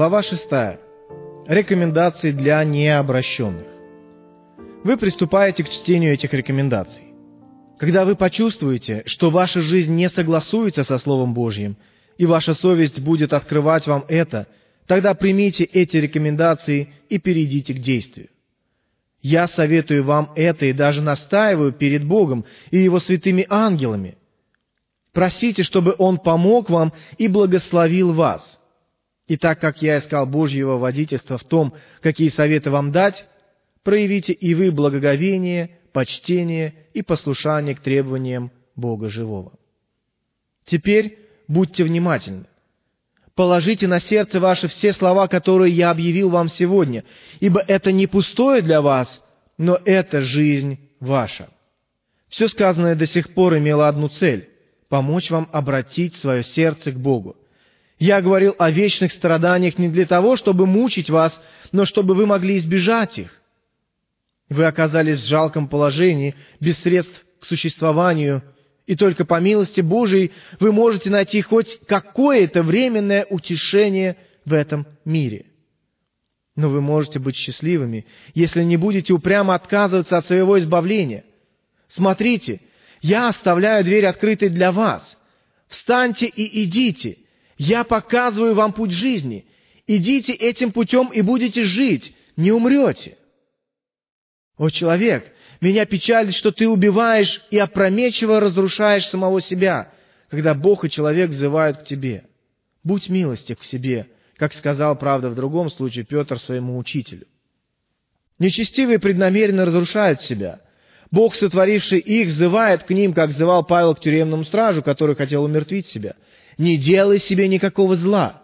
Глава 6. Рекомендации для необращенных. Вы приступаете к чтению этих рекомендаций. Когда вы почувствуете, что ваша жизнь не согласуется со Словом Божьим, и ваша совесть будет открывать вам это, тогда примите эти рекомендации и перейдите к действию. Я советую вам это и даже настаиваю перед Богом и Его святыми ангелами. Просите, чтобы Он помог вам и благословил вас – и так как я искал Божьего водительства в том, какие советы вам дать, проявите и вы благоговение, почтение и послушание к требованиям Бога Живого. Теперь будьте внимательны. Положите на сердце ваше все слова, которые я объявил вам сегодня, ибо это не пустое для вас, но это жизнь ваша. Все сказанное до сих пор имело одну цель – помочь вам обратить свое сердце к Богу. Я говорил о вечных страданиях не для того, чтобы мучить вас, но чтобы вы могли избежать их. Вы оказались в жалком положении, без средств к существованию, и только по милости Божией вы можете найти хоть какое-то временное утешение в этом мире. Но вы можете быть счастливыми, если не будете упрямо отказываться от своего избавления. Смотрите, я оставляю дверь открытой для вас. Встаньте и идите – я показываю вам путь жизни. Идите этим путем и будете жить, не умрете. О, человек, меня печалит, что ты убиваешь и опрометчиво разрушаешь самого себя, когда Бог и человек взывают к тебе. Будь милостив к себе, как сказал, правда, в другом случае Петр своему учителю. Нечестивые преднамеренно разрушают себя. Бог, сотворивший их, взывает к ним, как взывал Павел к тюремному стражу, который хотел умертвить себя – не делай себе никакого зла.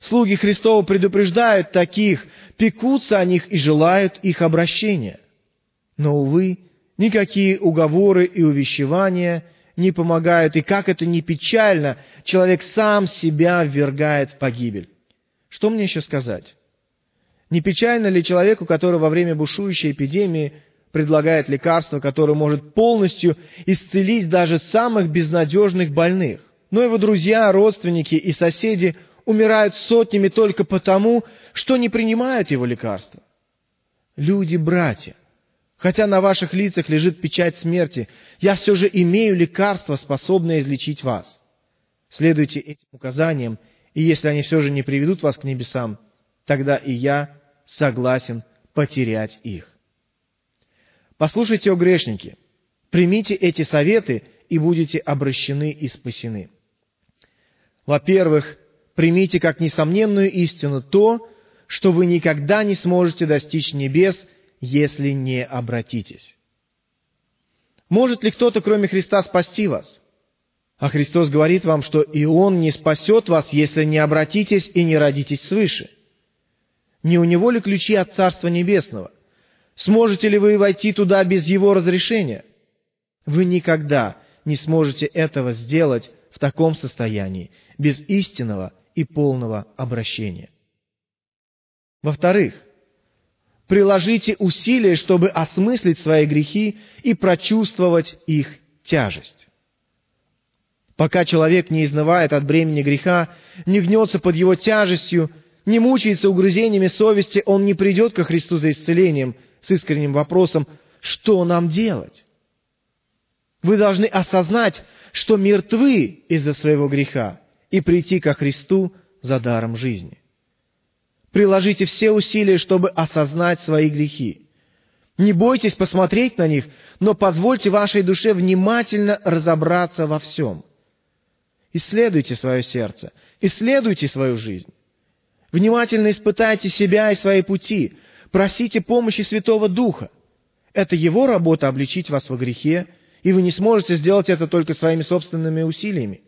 Слуги Христова предупреждают таких, пекутся о них и желают их обращения. Но, увы, никакие уговоры и увещевания не помогают, и как это ни печально, человек сам себя ввергает в погибель. Что мне еще сказать? Не печально ли человеку, который во время бушующей эпидемии предлагает лекарство, которое может полностью исцелить даже самых безнадежных больных? Но его друзья, родственники и соседи умирают сотнями только потому, что не принимают его лекарства. Люди-братья, хотя на ваших лицах лежит печать смерти, я все же имею лекарство, способное излечить вас. Следуйте этим указаниям, и если они все же не приведут вас к небесам, тогда и я согласен потерять их. Послушайте, о грешники, примите эти советы и будете обращены и спасены. Во-первых, примите как несомненную истину то, что вы никогда не сможете достичь небес, если не обратитесь. Может ли кто-то, кроме Христа, спасти вас? А Христос говорит вам, что и Он не спасет вас, если не обратитесь и не родитесь свыше. Не у Него ли ключи от Царства Небесного? Сможете ли вы войти туда без Его разрешения? Вы никогда не сможете этого сделать, в таком состоянии, без истинного и полного обращения. Во-вторых, приложите усилия, чтобы осмыслить свои грехи и прочувствовать их тяжесть. Пока человек не изнывает от бремени греха, не гнется под его тяжестью, не мучается угрызениями совести, он не придет ко Христу за исцелением с искренним вопросом, что нам делать? Вы должны осознать, что мертвы из-за своего греха, и прийти ко Христу за даром жизни. Приложите все усилия, чтобы осознать свои грехи. Не бойтесь посмотреть на них, но позвольте вашей душе внимательно разобраться во всем. Исследуйте свое сердце, исследуйте свою жизнь. Внимательно испытайте себя и свои пути, просите помощи Святого Духа. Это Его работа обличить вас во грехе и вы не сможете сделать это только своими собственными усилиями.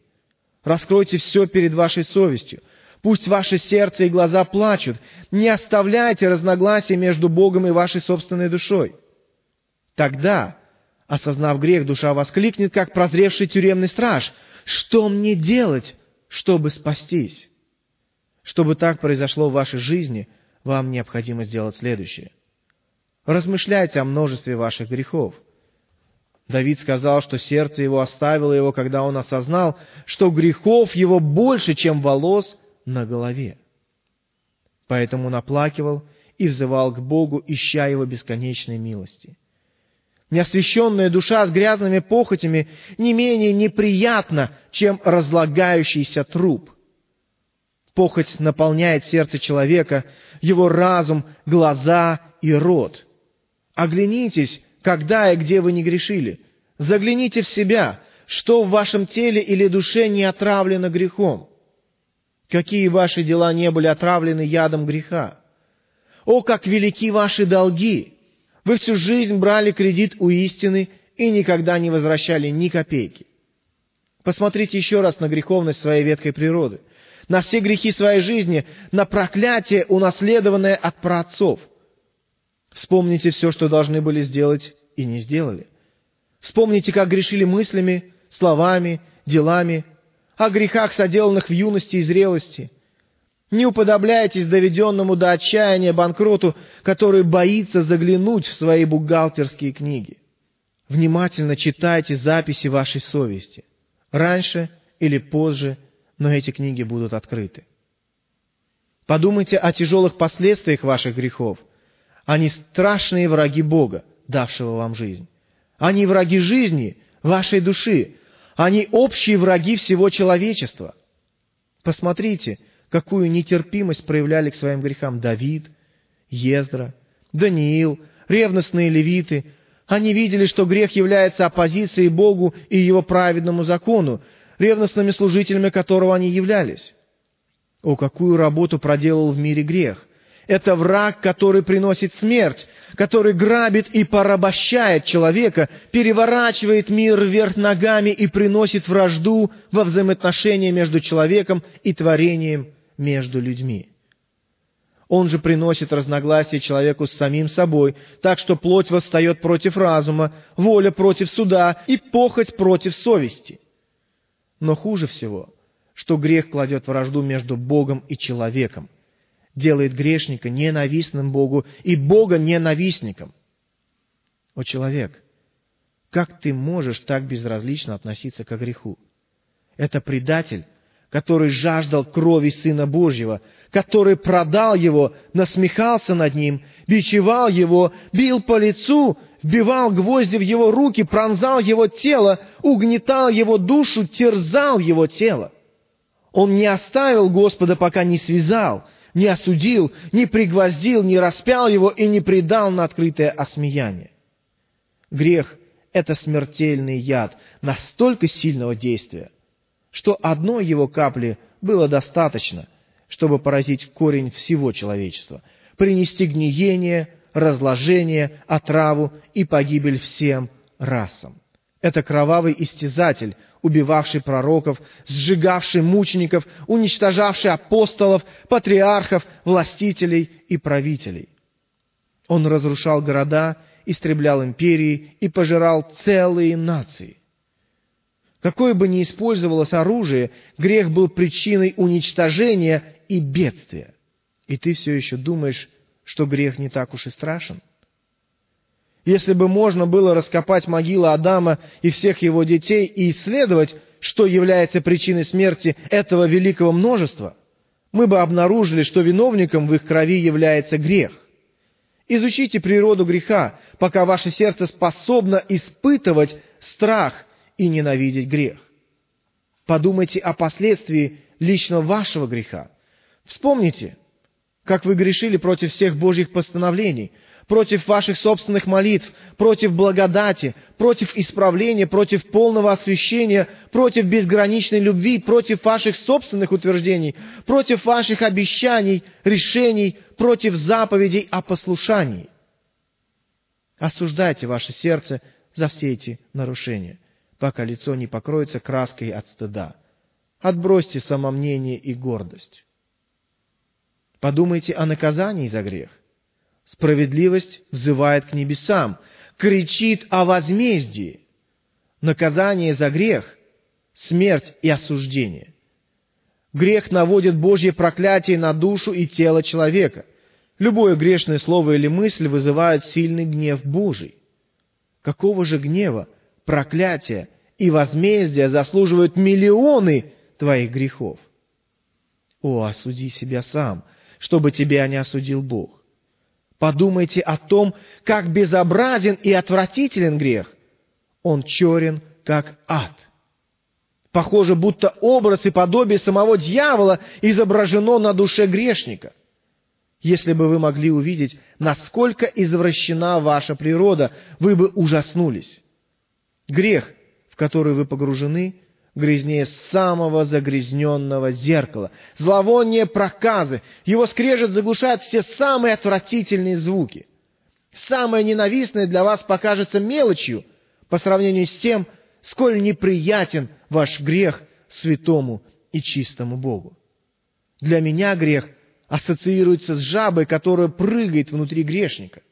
Раскройте все перед вашей совестью. Пусть ваше сердце и глаза плачут. Не оставляйте разногласия между Богом и вашей собственной душой. Тогда, осознав грех, душа воскликнет, как прозревший тюремный страж. Что мне делать, чтобы спастись? Чтобы так произошло в вашей жизни, вам необходимо сделать следующее. Размышляйте о множестве ваших грехов – Давид сказал, что сердце его оставило его, когда он осознал, что грехов его больше, чем волос на голове. поэтому наплакивал и взывал к Богу, ища Его бесконечной милости. Неосвященная душа с грязными похотями не менее неприятна, чем разлагающийся труп. Похоть наполняет сердце человека, его разум, глаза и рот. Оглянитесь, когда и где вы не грешили. Загляните в себя, что в вашем теле или душе не отравлено грехом. Какие ваши дела не были отравлены ядом греха. О, как велики ваши долги! Вы всю жизнь брали кредит у истины и никогда не возвращали ни копейки. Посмотрите еще раз на греховность своей ветхой природы, на все грехи своей жизни, на проклятие, унаследованное от праотцов. Вспомните все, что должны были сделать и не сделали. Вспомните, как грешили мыслями, словами, делами, о грехах, соделанных в юности и зрелости – не уподобляйтесь доведенному до отчаяния банкроту, который боится заглянуть в свои бухгалтерские книги. Внимательно читайте записи вашей совести. Раньше или позже, но эти книги будут открыты. Подумайте о тяжелых последствиях ваших грехов. Они страшные враги Бога, давшего вам жизнь. Они враги жизни, вашей души. Они общие враги всего человечества. Посмотрите, какую нетерпимость проявляли к своим грехам Давид, Ездра, Даниил, ревностные левиты. Они видели, что грех является оппозицией Богу и Его праведному закону, ревностными служителями которого они являлись. О, какую работу проделал в мире грех! Это враг, который приносит смерть, который грабит и порабощает человека, переворачивает мир вверх ногами и приносит вражду во взаимоотношения между человеком и творением между людьми. Он же приносит разногласия человеку с самим собой, так что плоть восстает против разума, воля против суда и похоть против совести. Но хуже всего, что грех кладет вражду между Богом и человеком, делает грешника ненавистным Богу и Бога ненавистником. О человек, как ты можешь так безразлично относиться к греху? Это предатель, который жаждал крови Сына Божьего, который продал его, насмехался над ним, бичевал его, бил по лицу, вбивал гвозди в его руки, пронзал его тело, угнетал его душу, терзал его тело. Он не оставил Господа, пока не связал, не осудил, не пригвоздил, не распял его и не предал на открытое осмеяние. Грех — это смертельный яд настолько сильного действия, что одной его капли было достаточно, чтобы поразить корень всего человечества, принести гниение, разложение, отраву и погибель всем расам. Это кровавый истязатель, убивавший пророков, сжигавший мучеников, уничтожавший апостолов, патриархов, властителей и правителей. Он разрушал города, истреблял империи и пожирал целые нации. Какое бы ни использовалось оружие, грех был причиной уничтожения и бедствия. И ты все еще думаешь, что грех не так уж и страшен? Если бы можно было раскопать могилы Адама и всех его детей и исследовать, что является причиной смерти этого великого множества, мы бы обнаружили, что виновником в их крови является грех. Изучите природу греха, пока ваше сердце способно испытывать страх и ненавидеть грех. Подумайте о последствии лично вашего греха. Вспомните, как вы грешили против всех Божьих постановлений, против ваших собственных молитв, против благодати, против исправления, против полного освящения, против безграничной любви, против ваших собственных утверждений, против ваших обещаний, решений, против заповедей о послушании. Осуждайте ваше сердце за все эти нарушения пока лицо не покроется краской от стыда. Отбросьте самомнение и гордость. Подумайте о наказании за грех. Справедливость взывает к небесам, кричит о возмездии. Наказание за грех — смерть и осуждение. Грех наводит Божье проклятие на душу и тело человека. Любое грешное слово или мысль вызывает сильный гнев Божий. Какого же гнева проклятие и возмездие заслуживают миллионы твоих грехов. О, осуди себя сам. чтобы тебя не осудил Бог. Подумайте о том, как безобразен и отвратителен грех. Он черен, как ад. Похоже, будто образ и подобие самого дьявола изображено на душе грешника. Если бы вы могли увидеть, насколько извращена ваша природа, вы бы ужаснулись. Грех, в который вы погружены, грязнее самого загрязненного зеркала. Зловоние проказы. Его скрежет заглушает все самые отвратительные звуки. Самое ненавистное для вас покажется мелочью по сравнению с тем, сколь неприятен ваш грех святому и чистому Богу. Для меня грех ассоциируется с жабой, которая прыгает внутри грешника.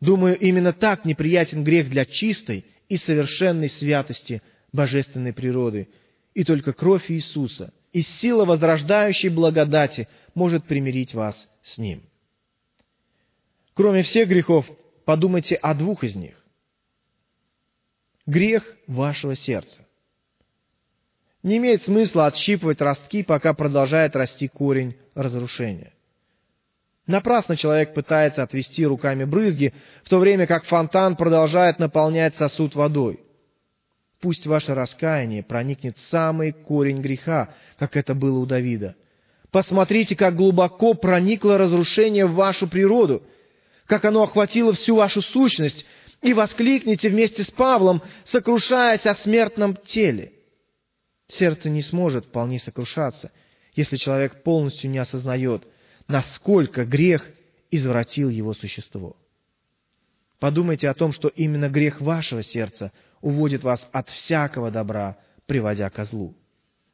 Думаю, именно так неприятен грех для чистой и совершенной святости божественной природы. И только кровь Иисуса и сила возрождающей благодати может примирить вас с Ним. Кроме всех грехов, подумайте о двух из них. Грех вашего сердца. Не имеет смысла отщипывать ростки, пока продолжает расти корень разрушения. Напрасно человек пытается отвести руками брызги, в то время как фонтан продолжает наполнять сосуд водой. Пусть ваше раскаяние проникнет в самый корень греха, как это было у Давида. Посмотрите, как глубоко проникло разрушение в вашу природу, как оно охватило всю вашу сущность, и воскликните вместе с Павлом, сокрушаясь о смертном теле. Сердце не сможет вполне сокрушаться, если человек полностью не осознает, насколько грех извратил его существо. Подумайте о том, что именно грех вашего сердца уводит вас от всякого добра, приводя ко злу.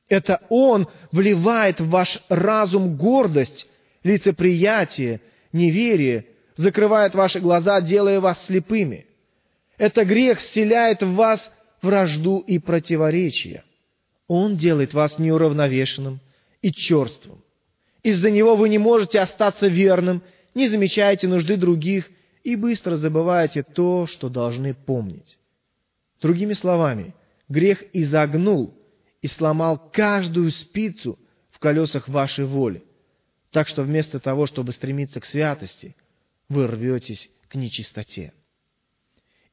Это Он вливает в ваш разум гордость, лицеприятие, неверие, закрывает ваши глаза, делая вас слепыми. Это грех вселяет в вас вражду и противоречия. Он делает вас неуравновешенным и черствым. Из-за него вы не можете остаться верным, не замечаете нужды других и быстро забываете то, что должны помнить. Другими словами, грех изогнул и сломал каждую спицу в колесах вашей воли, так что вместо того, чтобы стремиться к святости, вы рветесь к нечистоте.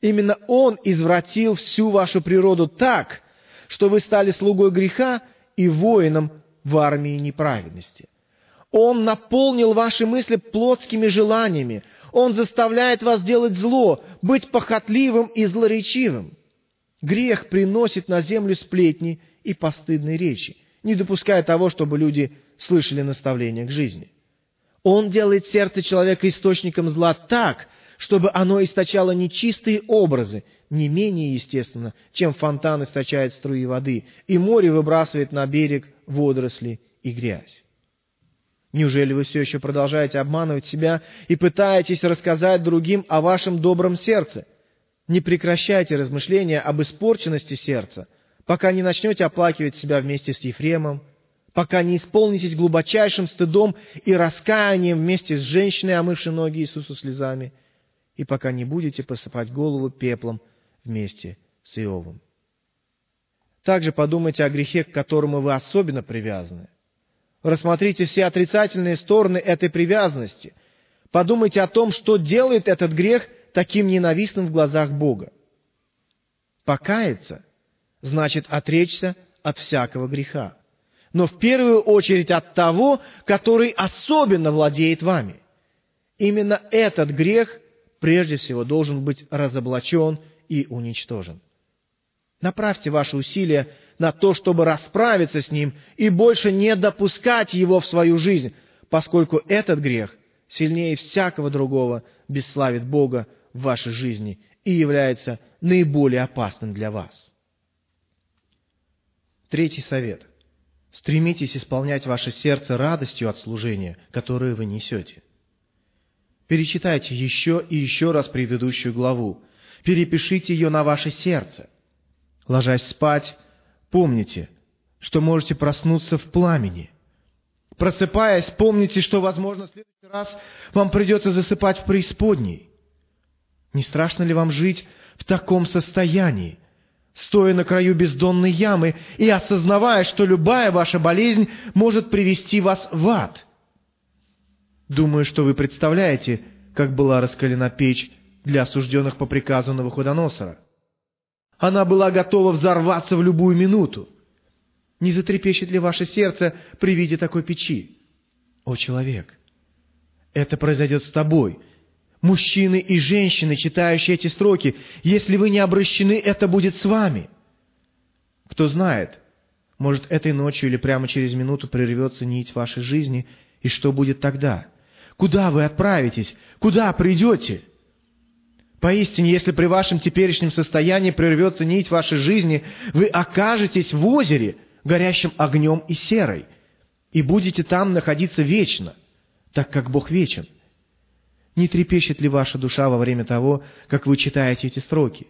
Именно Он извратил всю вашу природу так, что вы стали слугой греха и воином в армии неправедности. Он наполнил ваши мысли плотскими желаниями. Он заставляет вас делать зло, быть похотливым и злоречивым. Грех приносит на землю сплетни и постыдные речи, не допуская того, чтобы люди слышали наставления к жизни. Он делает сердце человека источником зла так, чтобы оно источало нечистые образы, не менее естественно, чем фонтан источает струи воды, и море выбрасывает на берег водоросли и грязь. Неужели вы все еще продолжаете обманывать себя и пытаетесь рассказать другим о вашем добром сердце? Не прекращайте размышления об испорченности сердца, пока не начнете оплакивать себя вместе с Ефремом, пока не исполнитесь глубочайшим стыдом и раскаянием вместе с женщиной, омывшей ноги Иисусу слезами – и пока не будете посыпать голову пеплом вместе с Иовом. Также подумайте о грехе, к которому вы особенно привязаны. Рассмотрите все отрицательные стороны этой привязанности. Подумайте о том, что делает этот грех таким ненавистным в глазах Бога. Покаяться значит отречься от всякого греха. Но в первую очередь от того, который особенно владеет вами. Именно этот грех прежде всего должен быть разоблачен и уничтожен. Направьте ваши усилия на то, чтобы расправиться с ним и больше не допускать его в свою жизнь, поскольку этот грех сильнее всякого другого бесславит Бога в вашей жизни и является наиболее опасным для вас. Третий совет. Стремитесь исполнять ваше сердце радостью от служения, которое вы несете. Перечитайте еще и еще раз предыдущую главу. Перепишите ее на ваше сердце. Ложась спать, помните, что можете проснуться в пламени. Просыпаясь, помните, что, возможно, в следующий раз вам придется засыпать в преисподней. Не страшно ли вам жить в таком состоянии, стоя на краю бездонной ямы и осознавая, что любая ваша болезнь может привести вас в ад – Думаю, что вы представляете, как была раскалена печь для осужденных по приказу Навуходоносора. Она была готова взорваться в любую минуту. Не затрепещет ли ваше сердце при виде такой печи? О, человек, это произойдет с тобой. Мужчины и женщины, читающие эти строки, если вы не обращены, это будет с вами. Кто знает, может, этой ночью или прямо через минуту прервется нить вашей жизни, и что будет тогда? Куда вы отправитесь? Куда придете? Поистине, если при вашем теперешнем состоянии прервется нить вашей жизни, вы окажетесь в озере, горящем огнем и серой, и будете там находиться вечно, так как Бог вечен. Не трепещет ли ваша душа во время того, как вы читаете эти строки?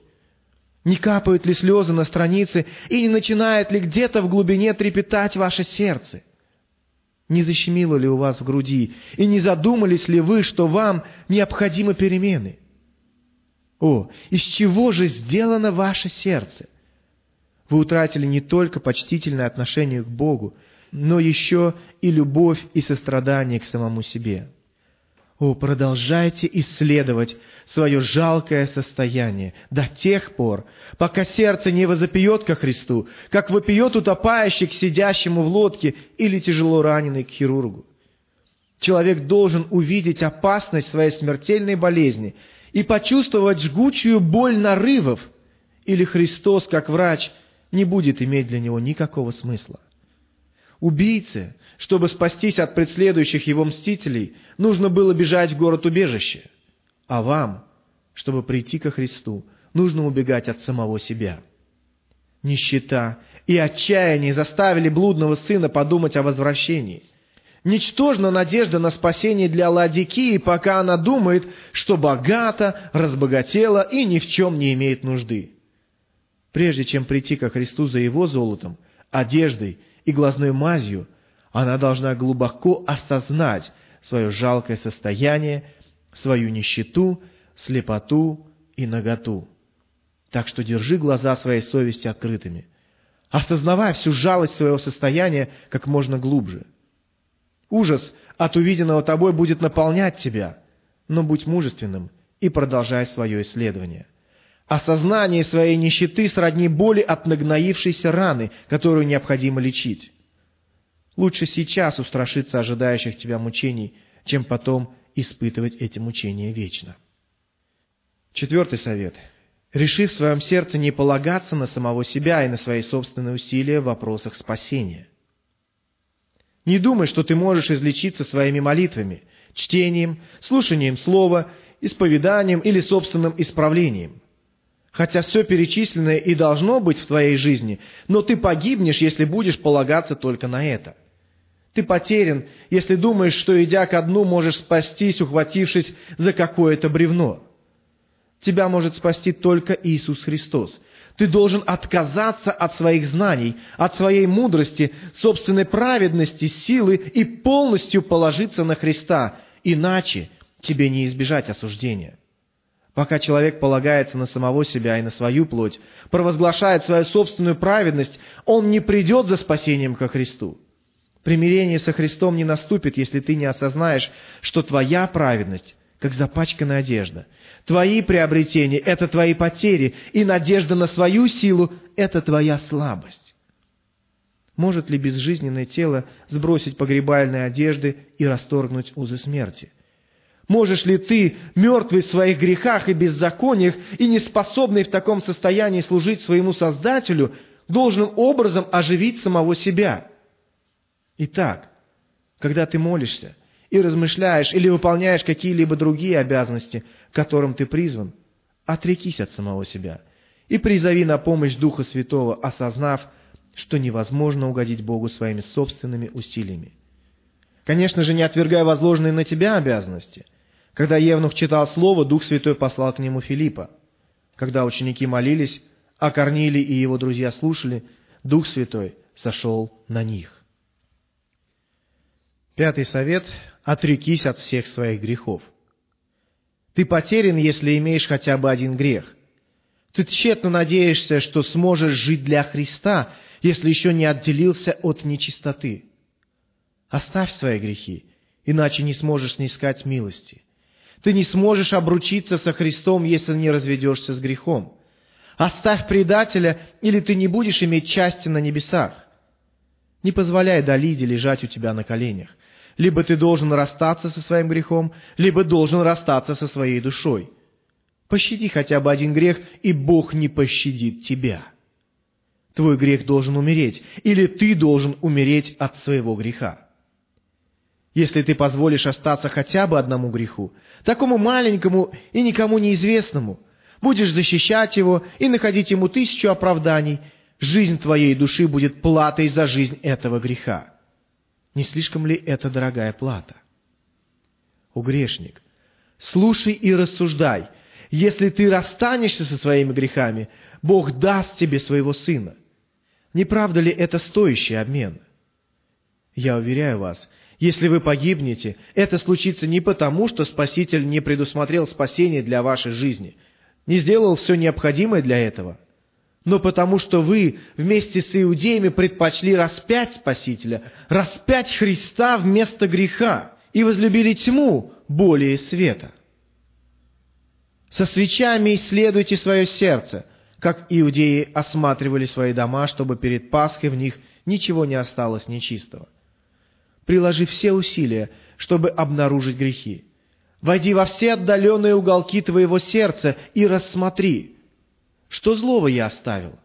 Не капают ли слезы на странице, и не начинает ли где-то в глубине трепетать ваше сердце? Не защемило ли у вас в груди, и не задумались ли вы, что вам необходимы перемены? О, из чего же сделано ваше сердце? Вы утратили не только почтительное отношение к Богу, но еще и любовь и сострадание к самому себе. О, продолжайте исследовать свое жалкое состояние до тех пор, пока сердце не возопьет ко Христу, как вопиет утопающий к сидящему в лодке или тяжело раненый к хирургу. Человек должен увидеть опасность своей смертельной болезни и почувствовать жгучую боль нарывов, или Христос, как врач, не будет иметь для него никакого смысла. Убийце, чтобы спастись от преследующих его мстителей, нужно было бежать в город-убежище. А вам, чтобы прийти ко Христу, нужно убегать от самого себя. Нищета и отчаяние заставили блудного сына подумать о возвращении. Ничтожна надежда на спасение для Ладикии, пока она думает, что богата, разбогатела и ни в чем не имеет нужды. Прежде чем прийти ко Христу за его золотом, одеждой и глазной мазью, она должна глубоко осознать свое жалкое состояние, свою нищету, слепоту и наготу. Так что держи глаза своей совести открытыми, осознавая всю жалость своего состояния как можно глубже. Ужас от увиденного тобой будет наполнять тебя, но будь мужественным и продолжай свое исследование – Осознание своей нищеты сродни боли от нагноившейся раны, которую необходимо лечить. Лучше сейчас устрашиться ожидающих тебя мучений, чем потом испытывать эти мучения вечно. Четвертый совет. Реши в своем сердце не полагаться на самого себя и на свои собственные усилия в вопросах спасения. Не думай, что ты можешь излечиться своими молитвами, чтением, слушанием слова, исповеданием или собственным исправлением – Хотя все перечисленное и должно быть в твоей жизни, но ты погибнешь, если будешь полагаться только на это. Ты потерян, если думаешь, что, идя ко дну, можешь спастись, ухватившись за какое-то бревно. Тебя может спасти только Иисус Христос. Ты должен отказаться от своих знаний, от своей мудрости, собственной праведности, силы и полностью положиться на Христа, иначе тебе не избежать осуждения. Пока человек полагается на самого себя и на свою плоть, провозглашает свою собственную праведность, он не придет за спасением ко Христу. Примирение со Христом не наступит, если ты не осознаешь, что твоя праведность как запачканная одежда. Твои приобретения – это твои потери, и надежда на свою силу – это твоя слабость. Может ли безжизненное тело сбросить погребальные одежды и расторгнуть узы смерти? Можешь ли ты, мертвый в своих грехах и беззакониях, и не способный в таком состоянии служить своему Создателю, должным образом оживить самого себя? Итак, когда ты молишься и размышляешь или выполняешь какие-либо другие обязанности, к которым ты призван, отрекись от самого себя и призови на помощь Духа Святого, осознав, что невозможно угодить Богу своими собственными усилиями. Конечно же, не отвергая возложенные на тебя обязанности – когда Евнух читал Слово, Дух Святой послал к нему Филиппа. Когда ученики молились, а Корнилий и его друзья слушали, Дух Святой сошел на них. Пятый совет – отрекись от всех своих грехов. Ты потерян, если имеешь хотя бы один грех. Ты тщетно надеешься, что сможешь жить для Христа, если еще не отделился от нечистоты. Оставь свои грехи иначе не сможешь снискать милости. Ты не сможешь обручиться со Христом, если не разведешься с грехом. Оставь предателя, или ты не будешь иметь части на небесах. Не позволяй Далиде лежать у тебя на коленях. Либо ты должен расстаться со своим грехом, либо должен расстаться со своей душой. Пощади хотя бы один грех, и Бог не пощадит тебя. Твой грех должен умереть, или ты должен умереть от своего греха. Если ты позволишь остаться хотя бы одному греху, такому маленькому и никому неизвестному, будешь защищать его и находить ему тысячу оправданий, жизнь твоей души будет платой за жизнь этого греха. Не слишком ли это дорогая плата? О грешник, слушай и рассуждай. Если ты расстанешься со своими грехами, Бог даст тебе своего сына. Не правда ли это стоящий обмен? Я уверяю вас, если вы погибнете, это случится не потому, что Спаситель не предусмотрел спасение для вашей жизни, не сделал все необходимое для этого, но потому что вы вместе с иудеями предпочли распять Спасителя, распять Христа вместо греха и возлюбили тьму более света. Со свечами исследуйте свое сердце, как иудеи осматривали свои дома, чтобы перед Пасхой в них ничего не осталось нечистого приложи все усилия, чтобы обнаружить грехи. Войди во все отдаленные уголки твоего сердца и рассмотри, что злого я оставил,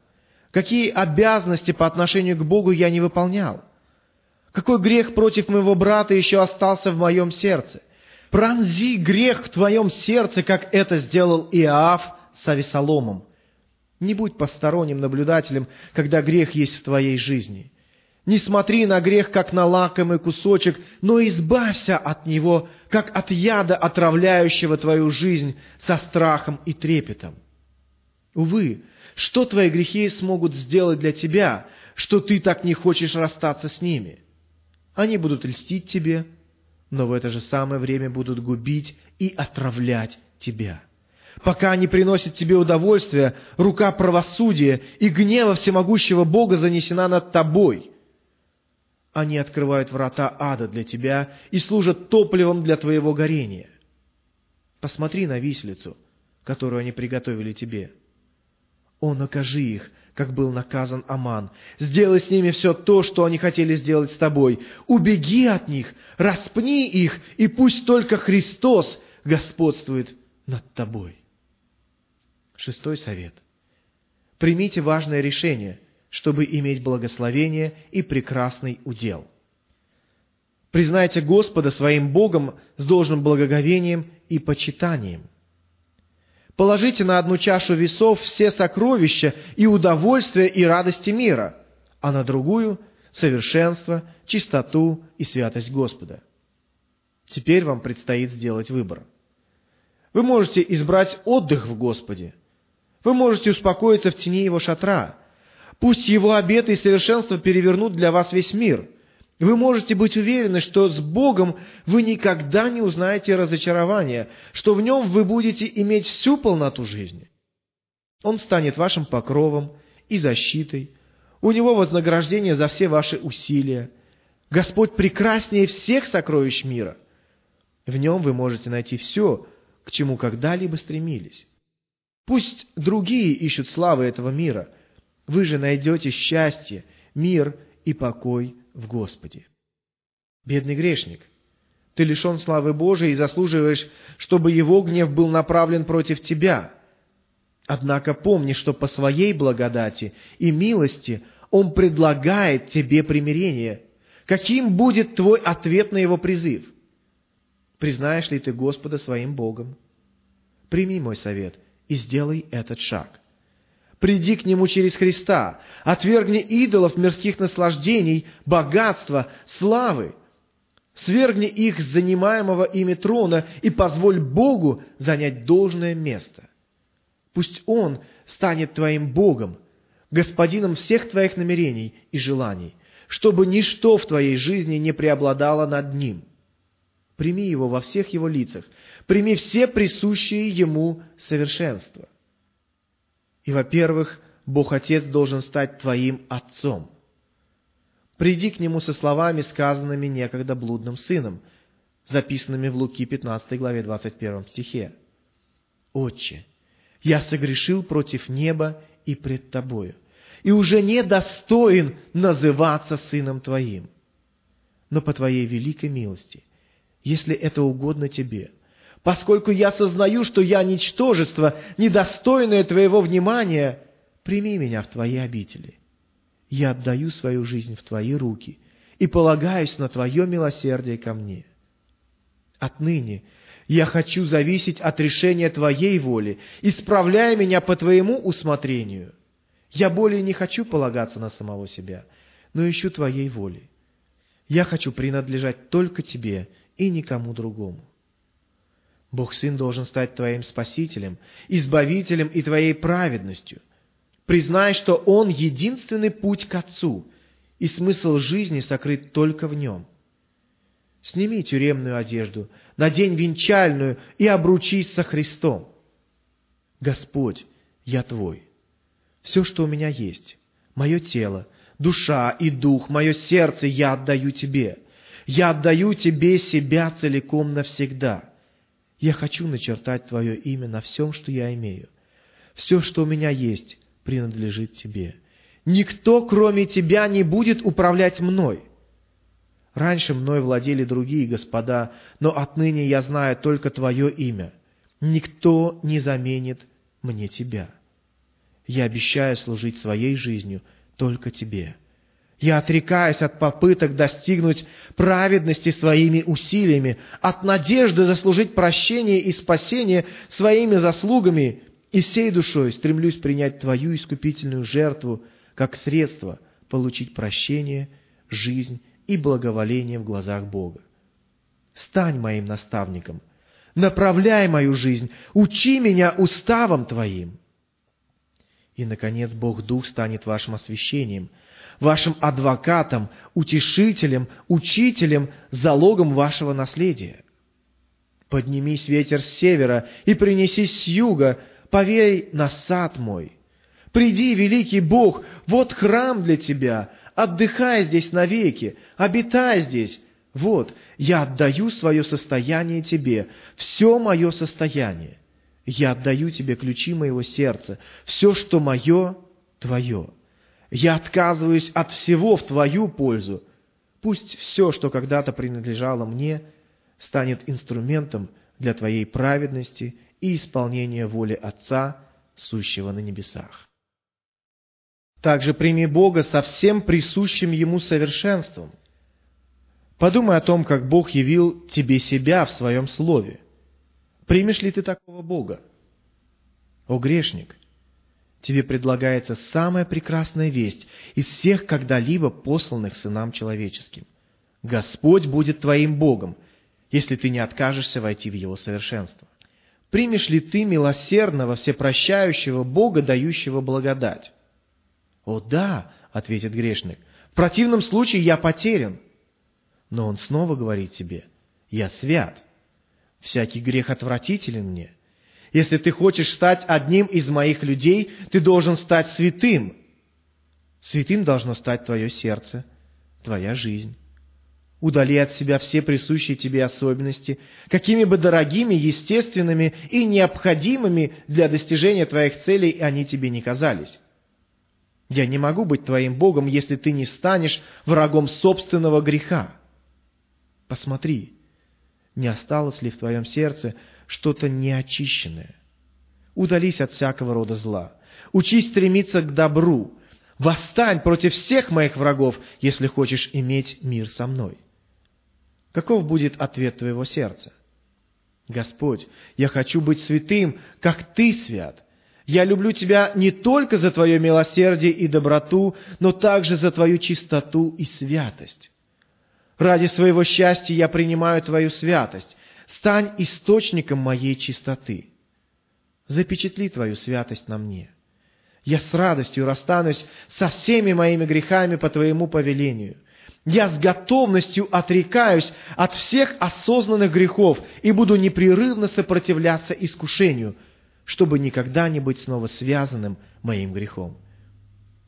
какие обязанности по отношению к Богу я не выполнял, какой грех против моего брата еще остался в моем сердце. Пронзи грех в твоем сердце, как это сделал Иоав с Авесоломом. Не будь посторонним наблюдателем, когда грех есть в твоей жизни – не смотри на грех, как на лакомый кусочек, но избавься от него, как от яда, отравляющего твою жизнь со страхом и трепетом. Увы, что твои грехи смогут сделать для тебя, что ты так не хочешь расстаться с ними? Они будут льстить тебе, но в это же самое время будут губить и отравлять тебя. Пока они приносят тебе удовольствие, рука правосудия и гнева всемогущего Бога занесена над тобой – они открывают врата ада для тебя и служат топливом для твоего горения. Посмотри на виселицу, которую они приготовили тебе. О, накажи их, как был наказан Аман. Сделай с ними все то, что они хотели сделать с тобой. Убеги от них, распни их, и пусть только Христос господствует над тобой. Шестой совет. Примите важное решение – чтобы иметь благословение и прекрасный удел. Признайте Господа своим Богом с должным благоговением и почитанием. Положите на одну чашу весов все сокровища и удовольствия и радости мира, а на другую – совершенство, чистоту и святость Господа. Теперь вам предстоит сделать выбор. Вы можете избрать отдых в Господе. Вы можете успокоиться в тени Его шатра – Пусть Его обеты и совершенство перевернут для вас весь мир. Вы можете быть уверены, что с Богом вы никогда не узнаете разочарования, что в Нем вы будете иметь всю полноту жизни. Он станет вашим покровом и защитой. У Него вознаграждение за все ваши усилия. Господь прекраснее всех сокровищ мира. В Нем вы можете найти все, к чему когда-либо стремились. Пусть другие ищут славы этого мира – вы же найдете счастье, мир и покой в Господе. Бедный грешник, ты лишен славы Божией и заслуживаешь, чтобы Его гнев был направлен против тебя. Однако помни, что по своей благодати и милости Он предлагает тебе примирение. Каким будет твой ответ на Его призыв? Признаешь ли ты Господа своим Богом? Прими мой совет и сделай этот шаг. Приди к Нему через Христа. Отвергни идолов мирских наслаждений, богатства, славы. Свергни их с занимаемого ими трона и позволь Богу занять должное место. Пусть Он станет твоим Богом, господином всех твоих намерений и желаний, чтобы ничто в твоей жизни не преобладало над Ним. Прими Его во всех Его лицах, прими все присущие Ему совершенства. И, во-первых, Бог Отец должен стать твоим Отцом. Приди к Нему со словами, сказанными некогда блудным сыном. записанными в Луки 15 главе 21 стихе. «Отче, я согрешил против неба и пред Тобою, и уже не достоин называться сыном Твоим. Но по Твоей великой милости, если это угодно Тебе, поскольку я сознаю, что я ничтожество, недостойное Твоего внимания, прими меня в Твои обители. Я отдаю свою жизнь в Твои руки и полагаюсь на Твое милосердие ко мне. Отныне я хочу зависеть от решения Твоей воли, исправляя меня по Твоему усмотрению. Я более не хочу полагаться на самого себя, но ищу Твоей воли. Я хочу принадлежать только Тебе и никому другому. Бог Сын должен стать Твоим Спасителем, Избавителем и Твоей праведностью. Признай, что Он единственный путь к Отцу, и смысл жизни сокрыт только в Нем. Сними тюремную одежду, надень венчальную и обручись со Христом. Господь, я Твой. Все, что у меня есть, мое тело, душа и дух, мое сердце я отдаю Тебе. Я отдаю Тебе себя целиком навсегда. Я хочу начертать Твое имя на всем, что я имею. Все, что у меня есть, принадлежит Тебе. Никто, кроме Тебя, не будет управлять мной. Раньше мной владели другие господа, но отныне я знаю только Твое имя. Никто не заменит мне Тебя. Я обещаю служить своей жизнью только Тебе. Я отрекаюсь от попыток достигнуть праведности своими усилиями, от надежды заслужить прощение и спасение своими заслугами, и всей душой стремлюсь принять Твою искупительную жертву как средство получить прощение, жизнь и благоволение в глазах Бога. Стань моим наставником, направляй мою жизнь, учи меня уставам Твоим. И, наконец, Бог Дух станет вашим освящением, вашим адвокатом, утешителем, учителем, залогом вашего наследия. Поднимись ветер с севера и принесись с юга, повей на сад мой. Приди, великий Бог, вот храм для Тебя, отдыхай здесь навеки, обитай здесь. Вот, я отдаю свое состояние Тебе, все мое состояние. Я отдаю Тебе ключи моего сердца, все, что мое, Твое. Я отказываюсь от всего в Твою пользу. Пусть все, что когда-то принадлежало мне, станет инструментом для Твоей праведности и исполнения воли Отца, сущего на небесах. Также прими Бога со всем присущим Ему совершенством. Подумай о том, как Бог явил тебе себя в Своем Слове. Примешь ли ты такого Бога? О грешник, тебе предлагается самая прекрасная весть из всех когда-либо посланных сынам человеческим. Господь будет твоим Богом, если ты не откажешься войти в Его совершенство. Примешь ли ты милосердного, всепрощающего Бога, дающего благодать? «О да», — ответит грешник, — «в противном случае я потерян». Но он снова говорит тебе, «Я свят, всякий грех отвратителен мне. Если ты хочешь стать одним из моих людей, ты должен стать святым. Святым должно стать твое сердце, твоя жизнь. Удали от себя все присущие тебе особенности, какими бы дорогими, естественными и необходимыми для достижения твоих целей они тебе не казались. Я не могу быть твоим Богом, если ты не станешь врагом собственного греха. Посмотри, не осталось ли в твоем сердце что-то неочищенное. Удались от всякого рода зла. Учись стремиться к добру. Восстань против всех моих врагов, если хочешь иметь мир со мной. Каков будет ответ твоего сердца? Господь, я хочу быть святым, как Ты свят. Я люблю Тебя не только за Твое милосердие и доброту, но также за Твою чистоту и святость. Ради своего счастья я принимаю Твою святость. Стань источником моей чистоты. Запечатли Твою святость на мне. Я с радостью расстанусь со всеми моими грехами по Твоему повелению. Я с готовностью отрекаюсь от всех осознанных грехов и буду непрерывно сопротивляться искушению – чтобы никогда не быть снова связанным моим грехом.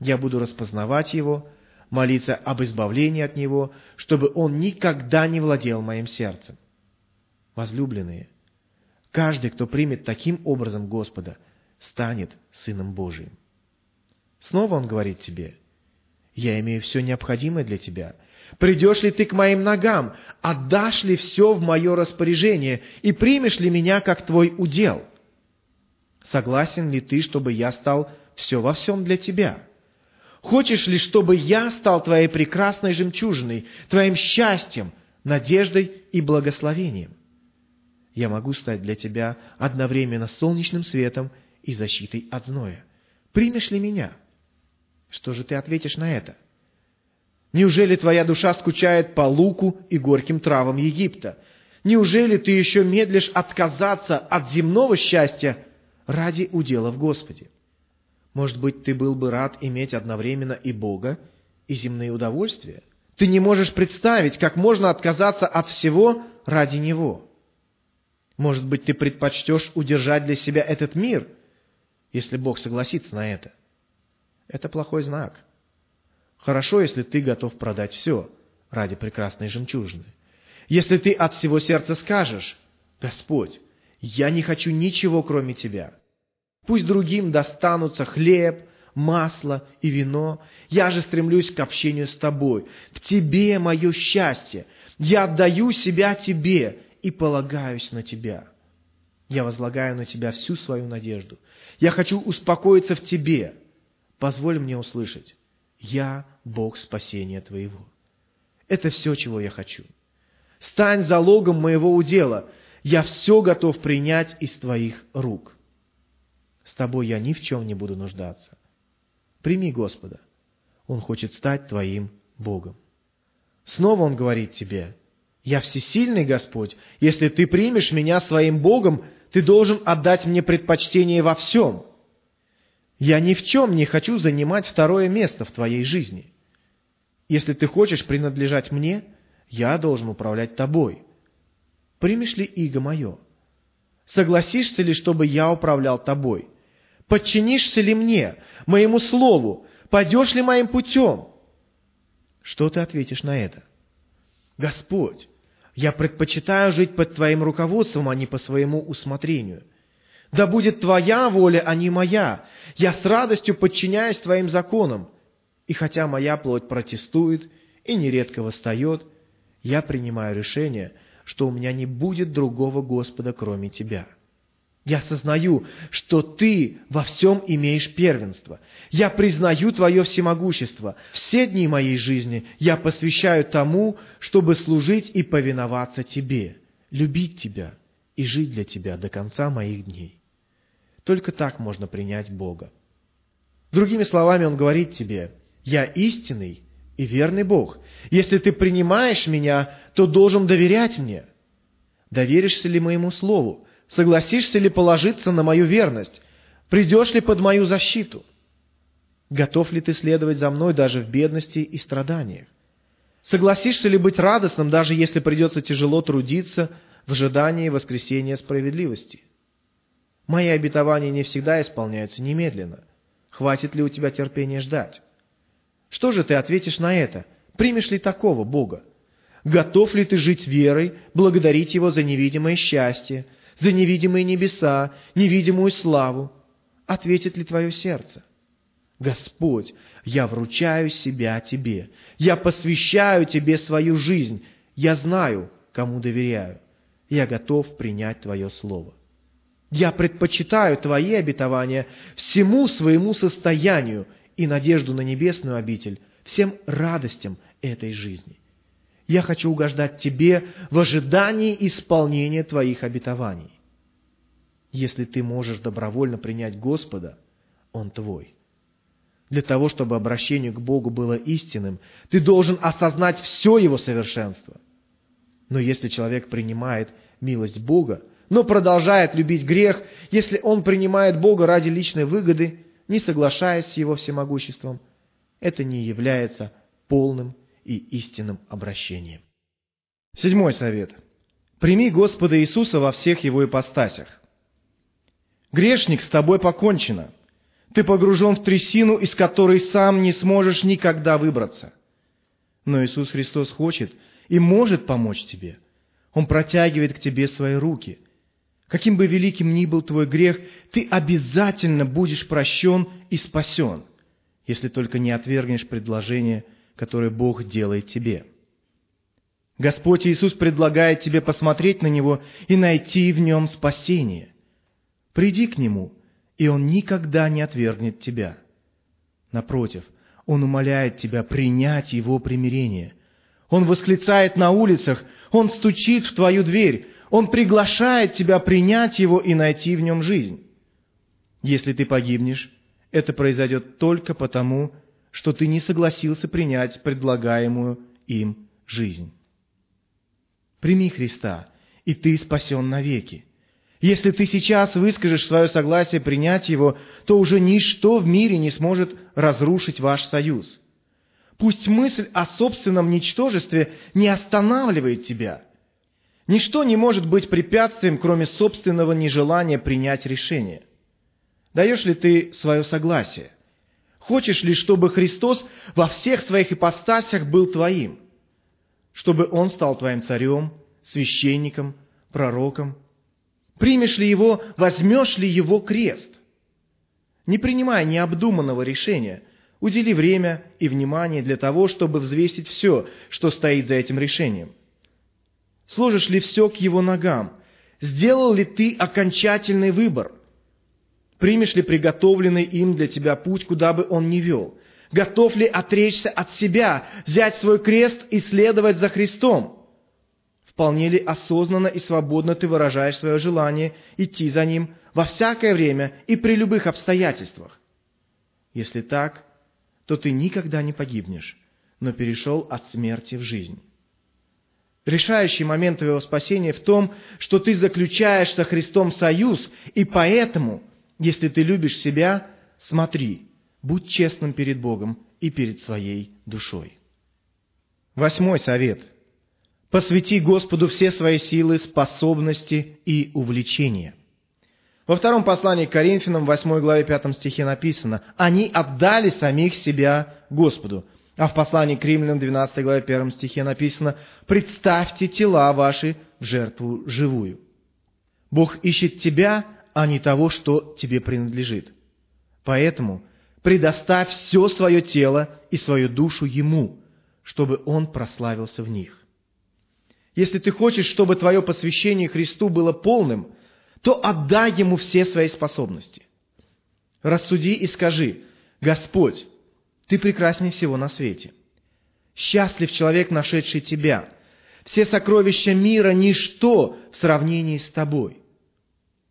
Я буду распознавать его, молиться об избавлении от него, чтобы он никогда не владел моим сердцем. Возлюбленные, каждый, кто примет таким образом Господа, станет Сыном Божиим. Снова Он говорит тебе, «Я имею все необходимое для тебя. Придешь ли ты к моим ногам? Отдашь ли все в мое распоряжение? И примешь ли меня как твой удел? Согласен ли ты, чтобы я стал все во всем для тебя?» Хочешь ли, чтобы я стал твоей прекрасной жемчужиной, твоим счастьем, надеждой и благословением? Я могу стать для тебя одновременно солнечным светом и защитой от зноя. Примешь ли меня? Что же ты ответишь на это? Неужели твоя душа скучает по луку и горьким травам Египта? Неужели ты еще медлишь отказаться от земного счастья ради удела в Господе? Может быть, ты был бы рад иметь одновременно и Бога, и земные удовольствия? Ты не можешь представить, как можно отказаться от всего ради Него. Может быть, ты предпочтешь удержать для себя этот мир, если Бог согласится на это. Это плохой знак. Хорошо, если ты готов продать все ради прекрасной жемчужины. Если ты от всего сердца скажешь, «Господь, я не хочу ничего, кроме Тебя. Пусть другим достанутся хлеб, масло и вино. Я же стремлюсь к общению с тобой. В тебе мое счастье. Я отдаю себя тебе и полагаюсь на тебя. Я возлагаю на тебя всю свою надежду. Я хочу успокоиться в тебе. Позволь мне услышать. Я Бог спасения твоего. Это все, чего я хочу. Стань залогом моего удела. Я все готов принять из твоих рук. С тобой я ни в чем не буду нуждаться. Прими Господа. Он хочет стать твоим Богом. Снова Он говорит тебе, «Я всесильный Господь. Если ты примешь меня своим Богом, ты должен отдать мне предпочтение во всем. Я ни в чем не хочу занимать второе место в твоей жизни. Если ты хочешь принадлежать мне, я должен управлять тобой. Примешь ли иго мое? Согласишься ли, чтобы я управлял тобой? Подчинишься ли мне, моему слову? Пойдешь ли моим путем? Что ты ответишь на это? Господь, я предпочитаю жить под Твоим руководством, а не по своему усмотрению. Да будет Твоя воля, а не моя. Я с радостью подчиняюсь Твоим законам. И хотя моя плоть протестует и нередко восстает, я принимаю решение, что у меня не будет другого Господа, кроме Тебя. Я осознаю, что Ты во всем имеешь первенство. Я признаю Твое всемогущество. Все дни моей жизни я посвящаю тому, чтобы служить и повиноваться Тебе, любить Тебя и жить для Тебя до конца моих дней. Только так можно принять Бога. Другими словами, Он говорит тебе, «Я истинный и верный Бог. Если ты принимаешь меня, то должен доверять мне. Доверишься ли моему слову? Согласишься ли положиться на мою верность? Придешь ли под мою защиту? Готов ли ты следовать за мной даже в бедности и страданиях? Согласишься ли быть радостным, даже если придется тяжело трудиться в ожидании воскресения справедливости? Мои обетования не всегда исполняются немедленно. Хватит ли у тебя терпения ждать? Что же ты ответишь на это? Примешь ли такого Бога? Готов ли ты жить верой, благодарить Его за невидимое счастье, за невидимые небеса, невидимую славу? Ответит ли твое сердце? Господь, я вручаю себя Тебе. Я посвящаю Тебе свою жизнь. Я знаю, кому доверяю. Я готов принять Твое Слово. Я предпочитаю Твои обетования всему своему состоянию и надежду на небесную обитель, всем радостям этой жизни. Я хочу угождать Тебе в ожидании исполнения Твоих обетований. Если ты можешь добровольно принять Господа, Он твой. Для того, чтобы обращение к Богу было истинным, ты должен осознать все Его совершенство. Но если человек принимает милость Бога, но продолжает любить грех, если он принимает Бога ради личной выгоды, не соглашаясь с Его всемогуществом, это не является полным и истинным обращением. Седьмой совет. Прими Господа Иисуса во всех Его ипостасях. Грешник, с тобой покончено. Ты погружен в трясину, из которой сам не сможешь никогда выбраться. Но Иисус Христос хочет и может помочь тебе. Он протягивает к тебе свои руки. Каким бы великим ни был твой грех, ты обязательно будешь прощен и спасен, если только не отвергнешь предложение, которое Бог делает тебе. Господь Иисус предлагает тебе посмотреть на Него и найти в Нем спасение. Приди к Нему, и Он никогда не отвергнет тебя. Напротив, Он умоляет тебя принять Его примирение. Он восклицает на улицах, Он стучит в твою дверь, Он приглашает тебя принять Его и найти в Нем жизнь. Если ты погибнешь, это произойдет только потому, что ты не согласился принять предлагаемую им жизнь. Прими Христа, и ты спасен навеки. Если ты сейчас выскажешь свое согласие принять Его, то уже ничто в мире не сможет разрушить ваш союз. Пусть мысль о собственном ничтожестве не останавливает тебя. Ничто не может быть препятствием, кроме собственного нежелания принять решение. Даешь ли ты свое согласие? Хочешь ли, чтобы Христос во всех своих ипостасях был твоим? чтобы он стал твоим царем, священником, пророком? Примешь ли его, возьмешь ли его крест? Не принимая необдуманного решения, удели время и внимание для того, чтобы взвесить все, что стоит за этим решением. Сложишь ли все к его ногам? Сделал ли ты окончательный выбор? Примешь ли приготовленный им для тебя путь, куда бы он ни вел? Готов ли отречься от себя, взять свой крест и следовать за Христом? Вполне ли осознанно и свободно ты выражаешь свое желание идти за Ним во всякое время и при любых обстоятельствах? Если так, то ты никогда не погибнешь, но перешел от смерти в жизнь. Решающий момент твоего спасения в том, что ты заключаешь со Христом союз, и поэтому, если ты любишь себя, смотри – Будь честным перед Богом и перед своей душой. Восьмой совет. Посвяти Господу все свои силы, способности и увлечения. Во втором послании к Коринфянам, 8 главе 5 стихе написано, «Они отдали самих себя Господу». А в послании к Римлянам, 12 главе 1 стихе написано, «Представьте тела ваши в жертву живую». Бог ищет тебя, а не того, что тебе принадлежит. Поэтому – предоставь все свое тело и свою душу Ему, чтобы Он прославился в них. Если ты хочешь, чтобы твое посвящение Христу было полным, то отдай Ему все свои способности. Рассуди и скажи, Господь, Ты прекрасней всего на свете. Счастлив человек, нашедший Тебя. Все сокровища мира – ничто в сравнении с Тобой.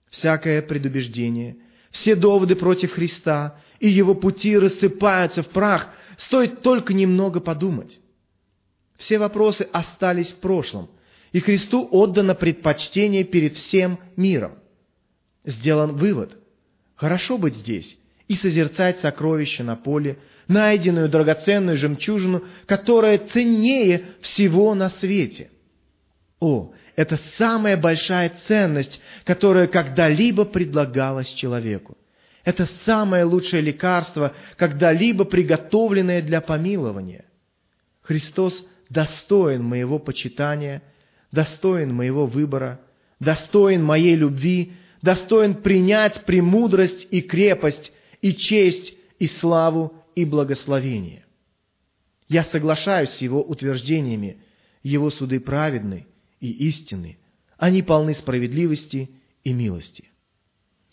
Всякое предубеждение, все доводы против Христа и его пути рассыпаются в прах, стоит только немного подумать. Все вопросы остались в прошлом, и Христу отдано предпочтение перед всем миром. Сделан вывод. Хорошо быть здесь и созерцать сокровища на поле, найденную драгоценную жемчужину, которая ценнее всего на свете. О, это самая большая ценность, которая когда-либо предлагалась человеку. Это самое лучшее лекарство, когда-либо приготовленное для помилования. Христос достоин моего почитания, достоин моего выбора, достоин моей любви, достоин принять премудрость и крепость, и честь, и славу, и благословение. Я соглашаюсь с Его утверждениями, Его суды праведны и истинны, они полны справедливости и милости.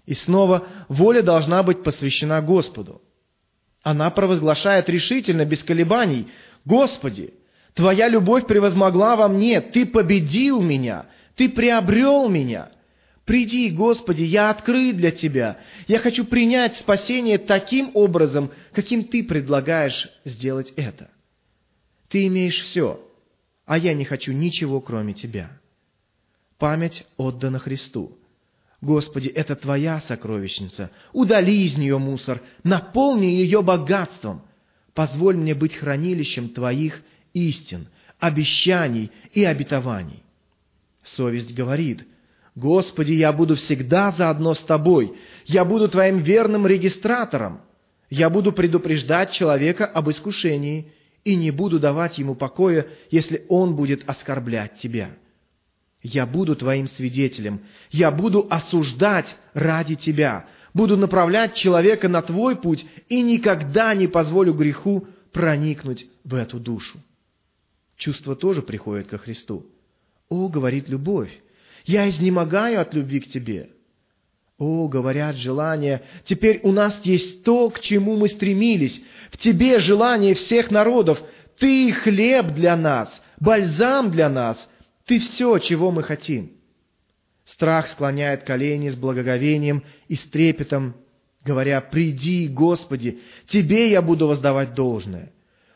И снова воля должна быть посвящена Господу. Она провозглашает решительно, без колебаний, «Господи, Твоя любовь превозмогла во мне, Ты победил меня, Ты приобрел меня. Приди, Господи, я открыт для Тебя. Я хочу принять спасение таким образом, каким Ты предлагаешь сделать это. Ты имеешь все, а я не хочу ничего, кроме Тебя. Память отдана Христу. Господи, это Твоя сокровищница. Удали из нее мусор, наполни ее богатством. Позволь мне быть хранилищем Твоих истин, обещаний и обетований. Совесть говорит, Господи, я буду всегда заодно с Тобой, я буду Твоим верным регистратором, я буду предупреждать человека об искушении и не буду давать ему покоя, если он будет оскорблять Тебя. Я буду твоим свидетелем. Я буду осуждать ради тебя. Буду направлять человека на твой путь и никогда не позволю греху проникнуть в эту душу. Чувство тоже приходит ко Христу. О, говорит любовь, я изнемогаю от любви к тебе. О, говорят желания, теперь у нас есть то, к чему мы стремились. В тебе желание всех народов. Ты хлеб для нас, бальзам для нас. Ты все, чего мы хотим. Страх склоняет колени с благоговением и с трепетом, говоря, «Приди, Господи, Тебе я буду воздавать должное».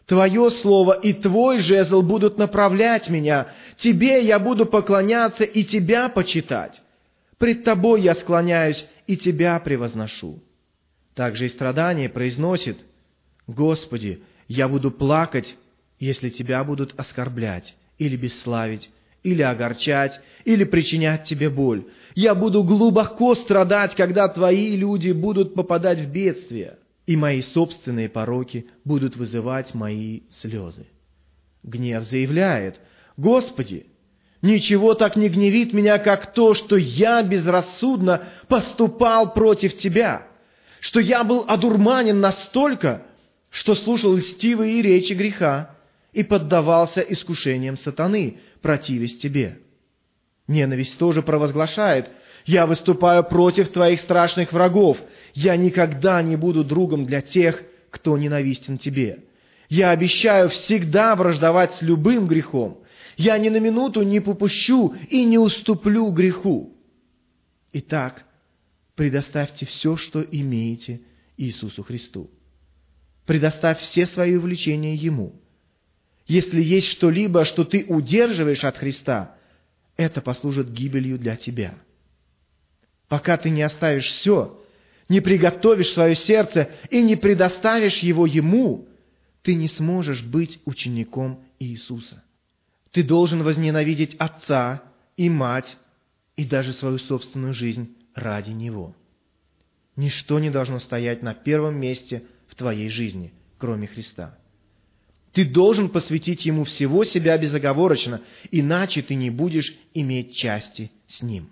Твое слово и Твой жезл будут направлять меня. Тебе я буду поклоняться и Тебя почитать. Пред Тобой я склоняюсь и Тебя превозношу. Также и страдание произносит, Господи, я буду плакать, если Тебя будут оскорблять или бесславить, или огорчать, или причинять Тебе боль. Я буду глубоко страдать, когда Твои люди будут попадать в бедствие и мои собственные пороки будут вызывать мои слезы. Гнев заявляет, «Господи, ничего так не гневит меня, как то, что я безрассудно поступал против Тебя, что я был одурманен настолько, что слушал льстивые речи греха и поддавался искушениям сатаны, противясь Тебе». Ненависть тоже провозглашает, «Я выступаю против Твоих страшных врагов, я никогда не буду другом для тех, кто ненавистен тебе. Я обещаю всегда враждовать с любым грехом. Я ни на минуту не попущу и не уступлю греху. Итак, предоставьте все, что имеете Иисусу Христу. Предоставь все свои увлечения Ему. Если есть что-либо, что ты удерживаешь от Христа, это послужит гибелью для тебя. Пока ты не оставишь все, не приготовишь свое сердце и не предоставишь его Ему, ты не сможешь быть учеником Иисуса. Ты должен возненавидеть отца и мать и даже свою собственную жизнь ради Него. Ничто не должно стоять на первом месте в твоей жизни, кроме Христа. Ты должен посвятить Ему всего себя безоговорочно, иначе ты не будешь иметь части с Ним.